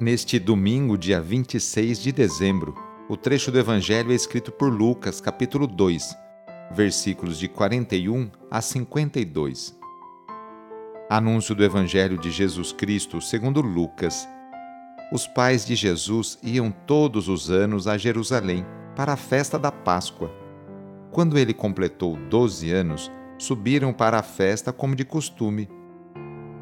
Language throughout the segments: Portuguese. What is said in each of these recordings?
Neste domingo, dia 26 de dezembro, o trecho do Evangelho é escrito por Lucas, capítulo 2, versículos de 41 a 52. Anúncio do Evangelho de Jesus Cristo segundo Lucas. Os pais de Jesus iam todos os anos a Jerusalém para a festa da Páscoa. Quando ele completou 12 anos, subiram para a festa como de costume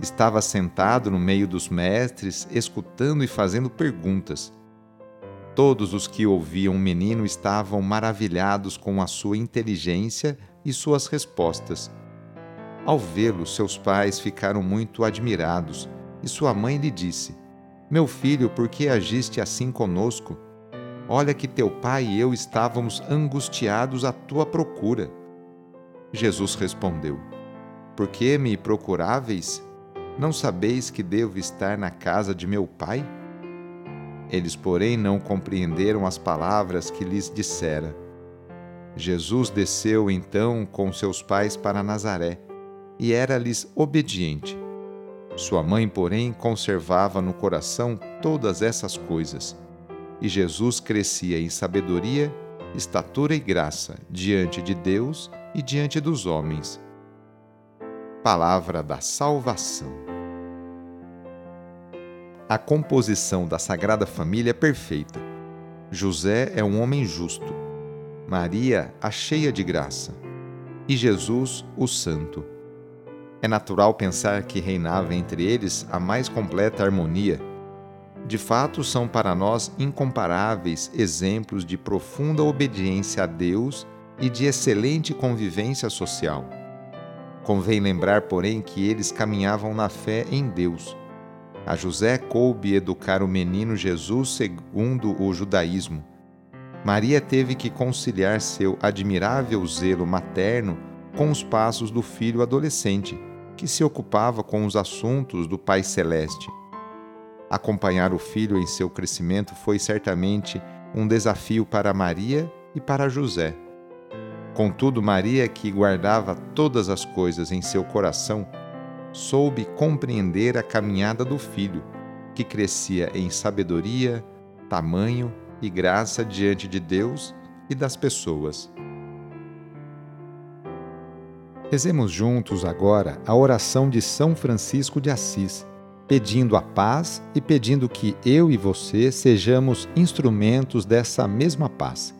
Estava sentado no meio dos mestres, escutando e fazendo perguntas. Todos os que ouviam o menino estavam maravilhados com a sua inteligência e suas respostas. Ao vê-lo, seus pais ficaram muito admirados, e sua mãe lhe disse: Meu filho, por que agiste assim conosco? Olha que teu pai e eu estávamos angustiados à tua procura. Jesus respondeu: Por que me procuráveis? Não sabeis que devo estar na casa de meu pai? Eles, porém, não compreenderam as palavras que lhes dissera. Jesus desceu então com seus pais para Nazaré e era-lhes obediente. Sua mãe, porém, conservava no coração todas essas coisas. E Jesus crescia em sabedoria, estatura e graça diante de Deus e diante dos homens. Palavra da Salvação a composição da Sagrada Família é perfeita. José é um homem justo, Maria, a cheia de graça, e Jesus, o Santo. É natural pensar que reinava entre eles a mais completa harmonia. De fato, são para nós incomparáveis exemplos de profunda obediência a Deus e de excelente convivência social. Convém lembrar, porém, que eles caminhavam na fé em Deus a José coube educar o menino Jesus segundo o judaísmo. Maria teve que conciliar seu admirável zelo materno com os passos do filho adolescente, que se ocupava com os assuntos do Pai Celeste. Acompanhar o filho em seu crescimento foi certamente um desafio para Maria e para José. Contudo, Maria, que guardava todas as coisas em seu coração, soube compreender a caminhada do filho, que crescia em sabedoria, tamanho e graça diante de Deus e das pessoas. Rezemos juntos agora a oração de São Francisco de Assis, pedindo a paz e pedindo que eu e você sejamos instrumentos dessa mesma paz.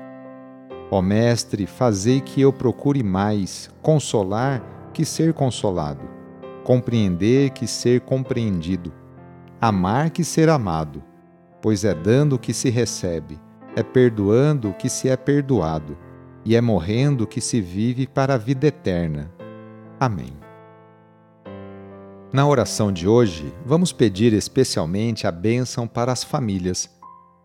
Ó Mestre, fazei que eu procure mais consolar que ser consolado compreender que ser compreendido, amar que ser amado, pois é dando que se recebe, é perdoando que se é perdoado, e é morrendo que se vive para a vida eterna. Amém. Na oração de hoje, vamos pedir especialmente a bênção para as famílias.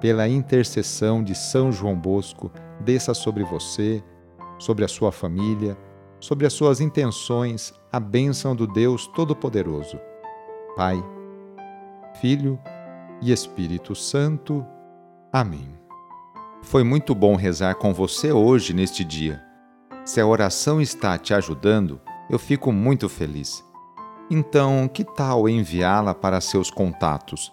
Pela intercessão de São João Bosco, desça sobre você, sobre a sua família, sobre as suas intenções, a bênção do Deus Todo-Poderoso. Pai, Filho e Espírito Santo. Amém. Foi muito bom rezar com você hoje neste dia. Se a oração está te ajudando, eu fico muito feliz. Então, que tal enviá-la para seus contatos,